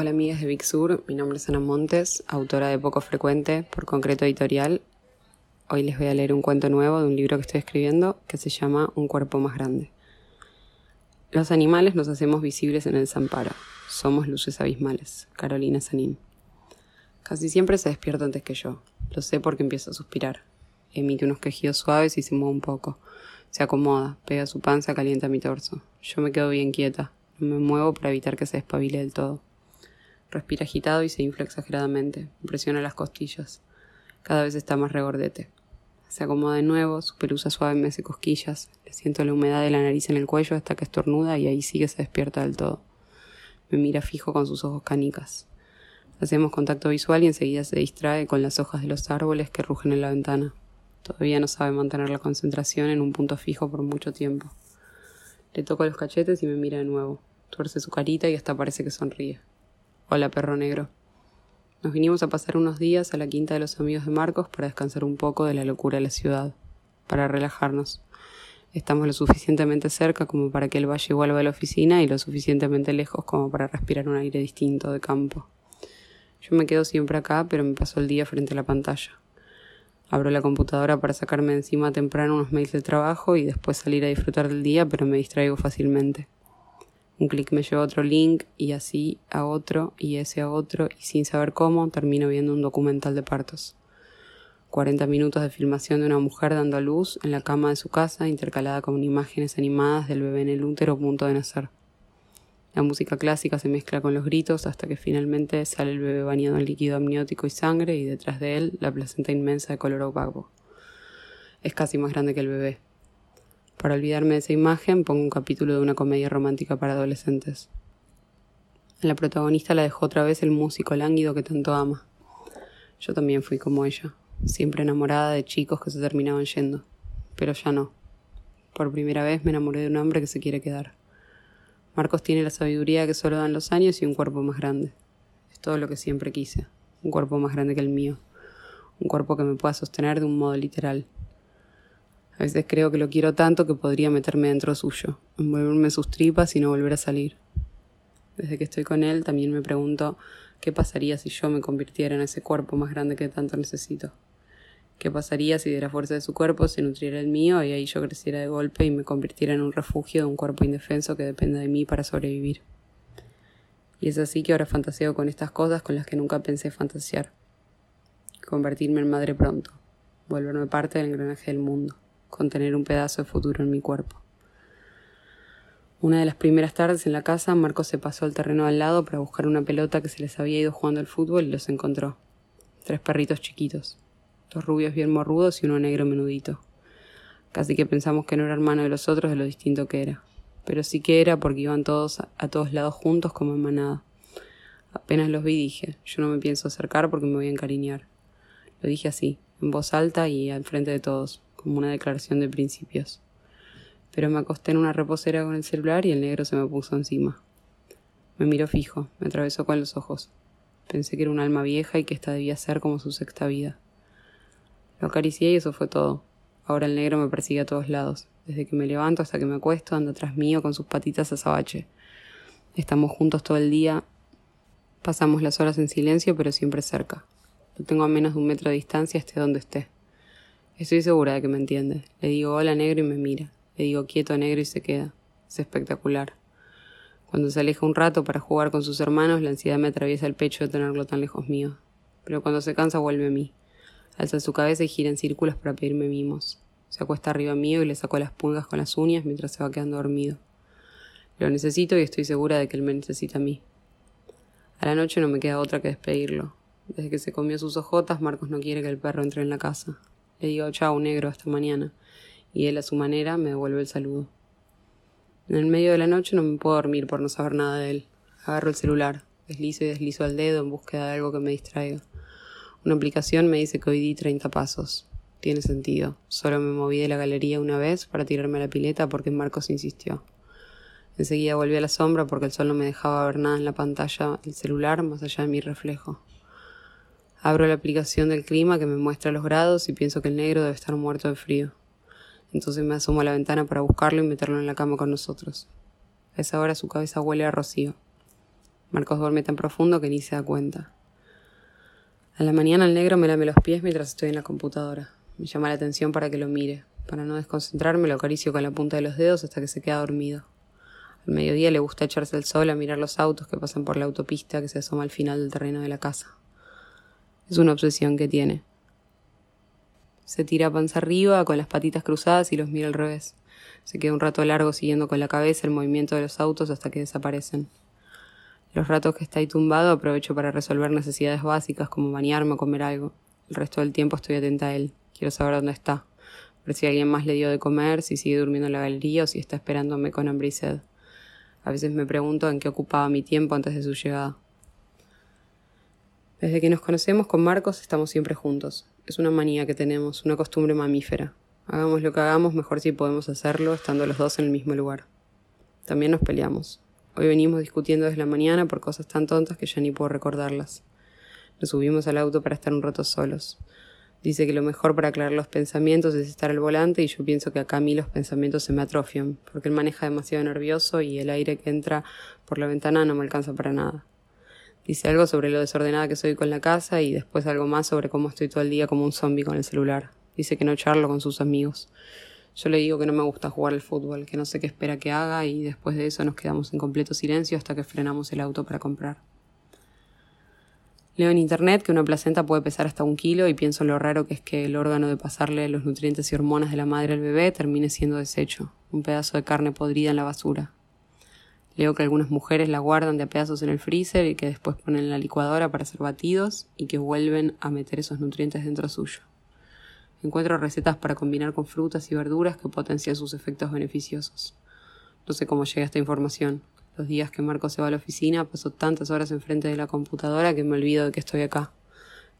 Hola amigas de Big Sur, mi nombre es Ana Montes, autora de Poco Frecuente por Concreto Editorial. Hoy les voy a leer un cuento nuevo de un libro que estoy escribiendo que se llama Un cuerpo más grande. Los animales nos hacemos visibles en el zamparo. Somos luces abismales. Carolina Sanín. Casi siempre se despierta antes que yo. Lo sé porque empieza a suspirar. Emite unos quejidos suaves y se mueve un poco. Se acomoda, pega su panza, calienta mi torso. Yo me quedo bien quieta. No me muevo para evitar que se despabile del todo. Respira agitado y se infla exageradamente. Presiona las costillas. Cada vez está más regordete. Se acomoda de nuevo, su pelusa suave me hace cosquillas. Le siento la humedad de la nariz en el cuello hasta que estornuda y ahí sí que se despierta del todo. Me mira fijo con sus ojos canicas. Hacemos contacto visual y enseguida se distrae con las hojas de los árboles que rugen en la ventana. Todavía no sabe mantener la concentración en un punto fijo por mucho tiempo. Le toco los cachetes y me mira de nuevo. Tuerce su carita y hasta parece que sonríe. Hola, perro negro. Nos vinimos a pasar unos días a la quinta de los amigos de Marcos para descansar un poco de la locura de la ciudad, para relajarnos. Estamos lo suficientemente cerca como para que el valle vuelva a la oficina y lo suficientemente lejos como para respirar un aire distinto de campo. Yo me quedo siempre acá, pero me paso el día frente a la pantalla. Abro la computadora para sacarme encima temprano unos mails de trabajo y después salir a disfrutar del día, pero me distraigo fácilmente. Un clic me lleva a otro link y así a otro y ese a otro y sin saber cómo termino viendo un documental de partos. 40 minutos de filmación de una mujer dando a luz en la cama de su casa intercalada con imágenes animadas del bebé en el útero a punto de nacer. La música clásica se mezcla con los gritos hasta que finalmente sale el bebé bañado en líquido amniótico y sangre y detrás de él la placenta inmensa de color opaco. Es casi más grande que el bebé, para olvidarme de esa imagen, pongo un capítulo de una comedia romántica para adolescentes. La protagonista la dejó otra vez el músico lánguido que tanto ama. Yo también fui como ella, siempre enamorada de chicos que se terminaban yendo. Pero ya no. Por primera vez me enamoré de un hombre que se quiere quedar. Marcos tiene la sabiduría que solo dan los años y un cuerpo más grande. Es todo lo que siempre quise. Un cuerpo más grande que el mío. Un cuerpo que me pueda sostener de un modo literal. A veces creo que lo quiero tanto que podría meterme dentro suyo, envolverme sus tripas y no volver a salir. Desde que estoy con él también me pregunto qué pasaría si yo me convirtiera en ese cuerpo más grande que tanto necesito. ¿Qué pasaría si de la fuerza de su cuerpo se nutriera el mío y ahí yo creciera de golpe y me convirtiera en un refugio de un cuerpo indefenso que dependa de mí para sobrevivir? Y es así que ahora fantaseo con estas cosas con las que nunca pensé fantasear. Convertirme en madre pronto, volverme parte del engranaje del mundo con tener un pedazo de futuro en mi cuerpo. Una de las primeras tardes en la casa, Marco se pasó al terreno al lado para buscar una pelota que se les había ido jugando al fútbol y los encontró. Tres perritos chiquitos, dos rubios bien morrudos y uno negro menudito. Casi que pensamos que no era hermano de los otros de lo distinto que era. Pero sí que era porque iban todos a todos lados juntos como en manada. Apenas los vi dije, yo no me pienso acercar porque me voy a encariñar. Lo dije así, en voz alta y al frente de todos, como una declaración de principios. Pero me acosté en una reposera con el celular y el negro se me puso encima. Me miró fijo, me atravesó con los ojos. Pensé que era un alma vieja y que esta debía ser como su sexta vida. Lo acaricié y eso fue todo. Ahora el negro me persigue a todos lados. Desde que me levanto hasta que me acuesto, anda tras mío con sus patitas azabache. Estamos juntos todo el día. Pasamos las horas en silencio, pero siempre cerca. Lo tengo a menos de un metro de distancia, esté donde esté. Estoy segura de que me entiende. Le digo hola negro y me mira. Le digo quieto negro y se queda. Es espectacular. Cuando se aleja un rato para jugar con sus hermanos, la ansiedad me atraviesa el pecho de tenerlo tan lejos mío. Pero cuando se cansa vuelve a mí. Alza su cabeza y gira en círculos para pedirme mimos. Se acuesta arriba mío y le saco las pulgas con las uñas mientras se va quedando dormido. Lo necesito y estoy segura de que él me necesita a mí. A la noche no me queda otra que despedirlo. Desde que se comió sus ojotas, Marcos no quiere que el perro entre en la casa. Le digo chao negro hasta mañana, y él a su manera me devuelve el saludo. En el medio de la noche no me puedo dormir por no saber nada de él. Agarro el celular, deslizo y deslizo al dedo en búsqueda de algo que me distraiga. Una aplicación me dice que hoy di 30 pasos. Tiene sentido. Solo me moví de la galería una vez para tirarme a la pileta porque Marcos insistió. Enseguida volví a la sombra porque el sol no me dejaba ver nada en la pantalla del celular más allá de mi reflejo. Abro la aplicación del clima que me muestra los grados y pienso que el negro debe estar muerto de frío. Entonces me asomo a la ventana para buscarlo y meterlo en la cama con nosotros. A esa hora su cabeza huele a rocío. Marcos duerme tan profundo que ni se da cuenta. A la mañana el negro me lame los pies mientras estoy en la computadora. Me llama la atención para que lo mire. Para no desconcentrarme lo acaricio con la punta de los dedos hasta que se queda dormido. Al mediodía le gusta echarse el sol a mirar los autos que pasan por la autopista que se asoma al final del terreno de la casa. Es una obsesión que tiene. Se tira panza arriba con las patitas cruzadas y los mira al revés. Se queda un rato largo siguiendo con la cabeza el movimiento de los autos hasta que desaparecen. Los ratos que está ahí tumbado aprovecho para resolver necesidades básicas como bañarme o comer algo. El resto del tiempo estoy atenta a él. Quiero saber dónde está. Ver si alguien más le dio de comer, si sigue durmiendo en la galería o si está esperándome con hambre y sed. A veces me pregunto en qué ocupaba mi tiempo antes de su llegada. Desde que nos conocemos con Marcos estamos siempre juntos. Es una manía que tenemos, una costumbre mamífera. Hagamos lo que hagamos, mejor si podemos hacerlo estando los dos en el mismo lugar. También nos peleamos. Hoy venimos discutiendo desde la mañana por cosas tan tontas que ya ni puedo recordarlas. Nos subimos al auto para estar un rato solos. Dice que lo mejor para aclarar los pensamientos es estar al volante y yo pienso que acá a mí los pensamientos se me atrofian, porque él maneja demasiado nervioso y el aire que entra por la ventana no me alcanza para nada. Dice algo sobre lo desordenada que soy con la casa y después algo más sobre cómo estoy todo el día como un zombie con el celular. Dice que no charlo con sus amigos. Yo le digo que no me gusta jugar al fútbol, que no sé qué espera que haga y después de eso nos quedamos en completo silencio hasta que frenamos el auto para comprar. Leo en internet que una placenta puede pesar hasta un kilo y pienso en lo raro que es que el órgano de pasarle los nutrientes y hormonas de la madre al bebé termine siendo desecho, un pedazo de carne podrida en la basura. Leo que algunas mujeres la guardan de pedazos en el freezer y que después ponen en la licuadora para ser batidos y que vuelven a meter esos nutrientes dentro suyo. Encuentro recetas para combinar con frutas y verduras que potencian sus efectos beneficiosos. No sé cómo llega esta información. Los días que Marco se va a la oficina paso tantas horas enfrente de la computadora que me olvido de que estoy acá.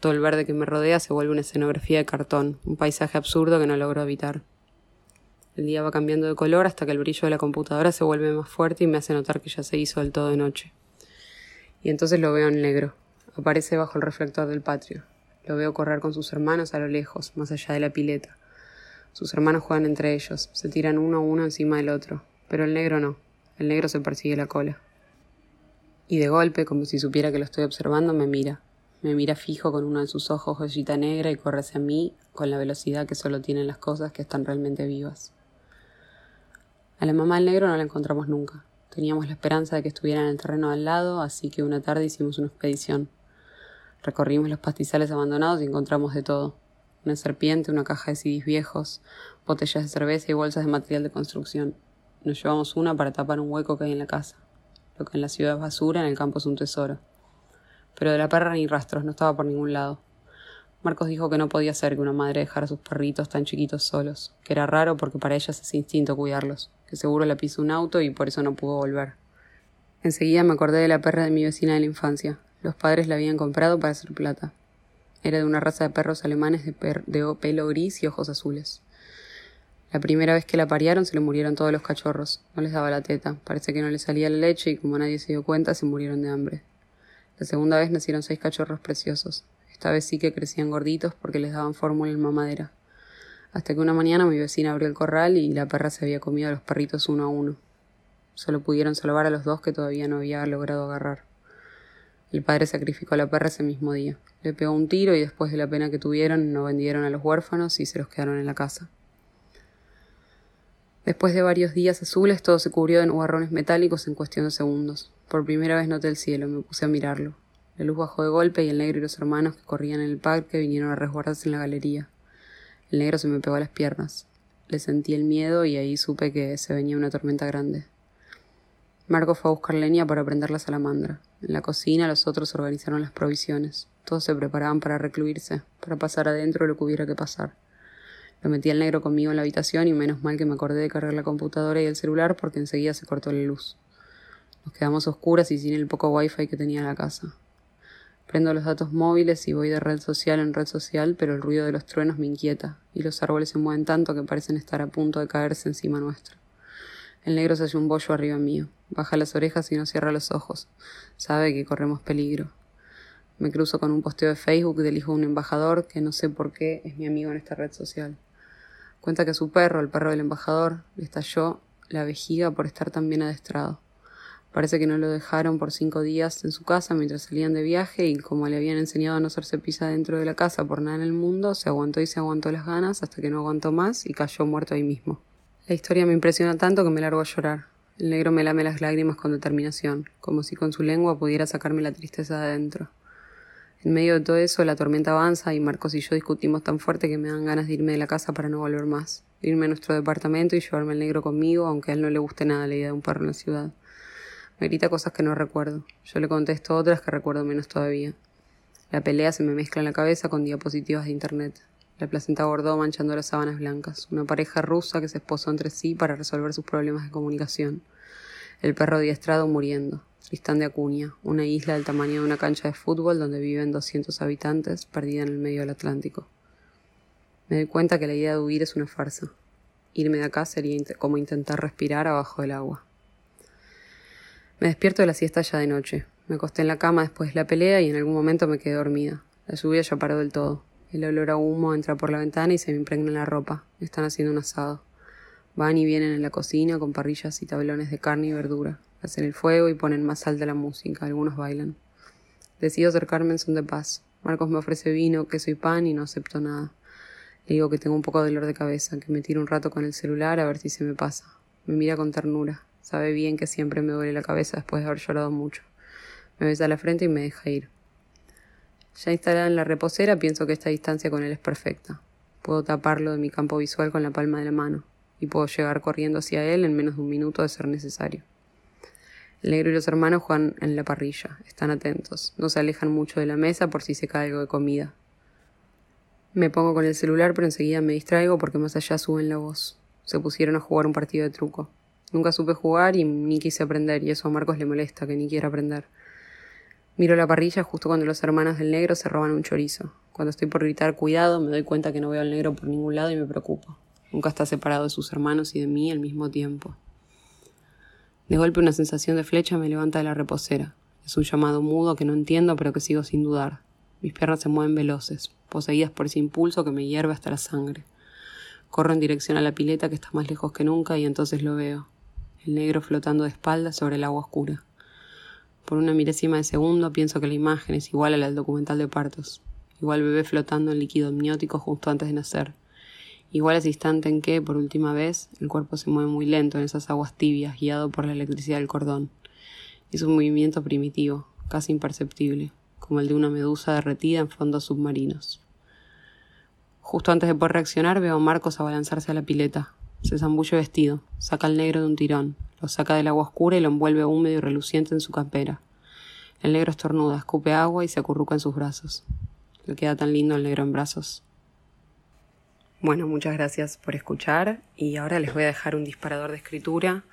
Todo el verde que me rodea se vuelve una escenografía de cartón, un paisaje absurdo que no logro evitar. El día va cambiando de color hasta que el brillo de la computadora se vuelve más fuerte y me hace notar que ya se hizo del todo de noche. Y entonces lo veo en negro. Aparece bajo el reflector del patio. Lo veo correr con sus hermanos a lo lejos, más allá de la pileta. Sus hermanos juegan entre ellos, se tiran uno a uno encima del otro, pero el negro no. El negro se persigue la cola. Y de golpe, como si supiera que lo estoy observando, me mira. Me mira fijo con uno de sus ojos joyita negra y corre hacia mí con la velocidad que solo tienen las cosas que están realmente vivas. A la mamá del negro no la encontramos nunca. Teníamos la esperanza de que estuviera en el terreno al lado, así que una tarde hicimos una expedición. Recorrimos los pastizales abandonados y encontramos de todo. Una serpiente, una caja de CDs viejos, botellas de cerveza y bolsas de material de construcción. Nos llevamos una para tapar un hueco que hay en la casa. Lo que en la ciudad es basura, en el campo es un tesoro. Pero de la perra ni rastros, no estaba por ningún lado. Marcos dijo que no podía ser que una madre dejara a sus perritos tan chiquitos solos, que era raro porque para ellas es instinto cuidarlos, que seguro la pisó un auto y por eso no pudo volver. Enseguida me acordé de la perra de mi vecina de la infancia, los padres la habían comprado para hacer plata. Era de una raza de perros alemanes de, pelo gris y ojos azules. La primera vez que la pariaron se le murieron todos los cachorros. No les daba la teta. Parece que no les salía la leche y como nadie se dio cuenta se murieron de hambre. La segunda vez nacieron seis cachorros preciosos. Esta vez sí que crecían gorditos porque les daban fórmula en mamadera. Hasta que una mañana mi vecina abrió el corral y la perra se había comido a los perritos uno a uno. Solo pudieron salvar a los dos que todavía no había logrado agarrar. El padre sacrificó a la perra ese mismo día. Le pegó un tiro y después de la pena que tuvieron no vendieron a los huérfanos y se los quedaron en la casa. Después de varios días azules todo se cubrió de nubarrones metálicos en cuestión de segundos. Por primera vez noté el cielo, me puse a mirarlo. La luz bajó de golpe y el negro y los hermanos que corrían en el parque vinieron a resguardarse en la galería. El negro se me pegó a las piernas. Le sentí el miedo y ahí supe que se venía una tormenta grande. Marco fue a buscar leña para prender la salamandra. En la cocina los otros organizaron las provisiones. Todos se preparaban para recluirse, para pasar adentro lo que hubiera que pasar. Lo metí al negro conmigo en la habitación y menos mal que me acordé de cargar la computadora y el celular porque enseguida se cortó la luz. Nos quedamos oscuras y sin el poco wifi que tenía la casa. Prendo los datos móviles y voy de red social en red social, pero el ruido de los truenos me inquieta y los árboles se mueven tanto que parecen estar a punto de caerse encima nuestro. El negro se hace un bollo arriba mío. Baja las orejas y no cierra los ojos. Sabe que corremos peligro. Me cruzo con un posteo de Facebook del hijo de un embajador que no sé por qué es mi amigo en esta red social. Cuenta que su perro, el perro del embajador, le estalló la vejiga por estar tan bien adestrado. Parece que no lo dejaron por cinco días en su casa mientras salían de viaje y como le habían enseñado a no hacerse pisa dentro de la casa por nada en el mundo, se aguantó y se aguantó las ganas hasta que no aguantó más y cayó muerto ahí mismo. La historia me impresiona tanto que me largo a llorar. El negro me lame las lágrimas con determinación, como si con su lengua pudiera sacarme la tristeza de adentro. En medio de todo eso, la tormenta avanza y Marcos y yo discutimos tan fuerte que me dan ganas de irme de la casa para no volver más. irme a nuestro departamento y llevarme al negro conmigo, aunque a él no le guste nada la idea de un perro en la ciudad. Me grita cosas que no recuerdo. Yo le contesto otras que recuerdo menos todavía. La pelea se me mezcla en la cabeza con diapositivas de internet. La placenta bordó manchando las sábanas blancas. Una pareja rusa que se esposó entre sí para resolver sus problemas de comunicación. El perro diestrado muriendo. Tristán de Acuña, una isla del tamaño de una cancha de fútbol donde viven 200 habitantes, perdida en el medio del Atlántico. Me doy cuenta que la idea de huir es una farsa. Irme de acá sería como intentar respirar abajo del agua. Me despierto de la siesta ya de noche. Me acosté en la cama después de la pelea y en algún momento me quedé dormida. La lluvia ya paró del todo. El olor a humo entra por la ventana y se me impregna en la ropa. Están haciendo un asado. Van y vienen en la cocina con parrillas y tablones de carne y verdura. Hacen el fuego y ponen más alta la música. Algunos bailan. Decido acercarme en son de paz. Marcos me ofrece vino, queso y pan y no acepto nada. Le digo que tengo un poco de dolor de cabeza, que me tiro un rato con el celular a ver si se me pasa. Me mira con ternura. Sabe bien que siempre me duele la cabeza después de haber llorado mucho. Me besa la frente y me deja ir. Ya instalada en la reposera, pienso que esta distancia con él es perfecta. Puedo taparlo de mi campo visual con la palma de la mano, y puedo llegar corriendo hacia él en menos de un minuto de ser necesario. El negro y los hermanos juegan en la parrilla, están atentos, no se alejan mucho de la mesa por si se cae algo de comida. Me pongo con el celular, pero enseguida me distraigo porque más allá suben la voz. Se pusieron a jugar un partido de truco. Nunca supe jugar y ni quise aprender, y eso a Marcos le molesta, que ni quiera aprender. Miro la parrilla justo cuando los hermanos del negro se roban un chorizo. Cuando estoy por gritar cuidado, me doy cuenta que no veo al negro por ningún lado y me preocupo. Nunca está separado de sus hermanos y de mí al mismo tiempo. De golpe una sensación de flecha me levanta de la reposera. Es un llamado mudo que no entiendo pero que sigo sin dudar. Mis piernas se mueven veloces, poseídas por ese impulso que me hierve hasta la sangre. Corro en dirección a la pileta que está más lejos que nunca y entonces lo veo el negro flotando de espaldas sobre el agua oscura. Por una milésima de segundo pienso que la imagen es igual a la del documental de partos, igual bebé flotando en líquido amniótico justo antes de nacer, igual ese instante en que, por última vez, el cuerpo se mueve muy lento en esas aguas tibias, guiado por la electricidad del cordón. Es un movimiento primitivo, casi imperceptible, como el de una medusa derretida en fondos submarinos. Justo antes de poder reaccionar veo a Marcos abalanzarse a la pileta, se zambulle vestido, saca al negro de un tirón, lo saca del agua oscura y lo envuelve húmedo y reluciente en su campera. El negro estornuda, escupe agua y se acurruca en sus brazos. Le queda tan lindo el negro en brazos. Bueno, muchas gracias por escuchar y ahora les voy a dejar un disparador de escritura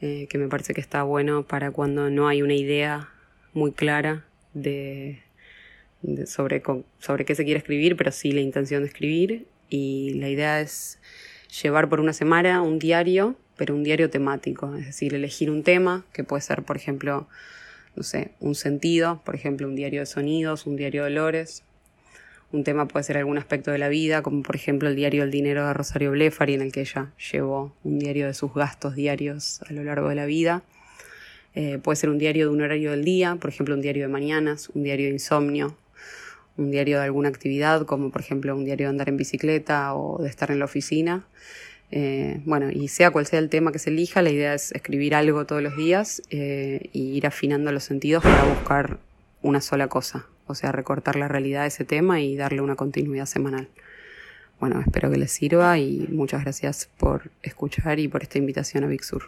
eh, que me parece que está bueno para cuando no hay una idea muy clara de, sobre, sobre qué se quiere escribir, pero sí la intención de escribir. Y la idea es llevar por una semana un diario, pero un diario temático, es decir, elegir un tema, que puede ser, por ejemplo, no sé, un sentido, por ejemplo, un diario de sonidos, un diario de olores. Un tema puede ser algún aspecto de la vida, como por ejemplo el diario del dinero de Rosario Blefari, en el que ella llevó un diario de sus gastos diarios a lo largo de la vida. Eh, puede ser un diario de un horario del día, por ejemplo, un diario de mañanas, un diario de insomnio, un diario de alguna actividad, como por ejemplo un diario de andar en bicicleta o de estar en la oficina. Eh, bueno, y sea cual sea el tema que se elija, la idea es escribir algo todos los días eh, y ir afinando los sentidos para buscar una sola cosa, o sea, recortar la realidad de ese tema y darle una continuidad semanal. Bueno, espero que les sirva y muchas gracias por escuchar y por esta invitación a Big Sur.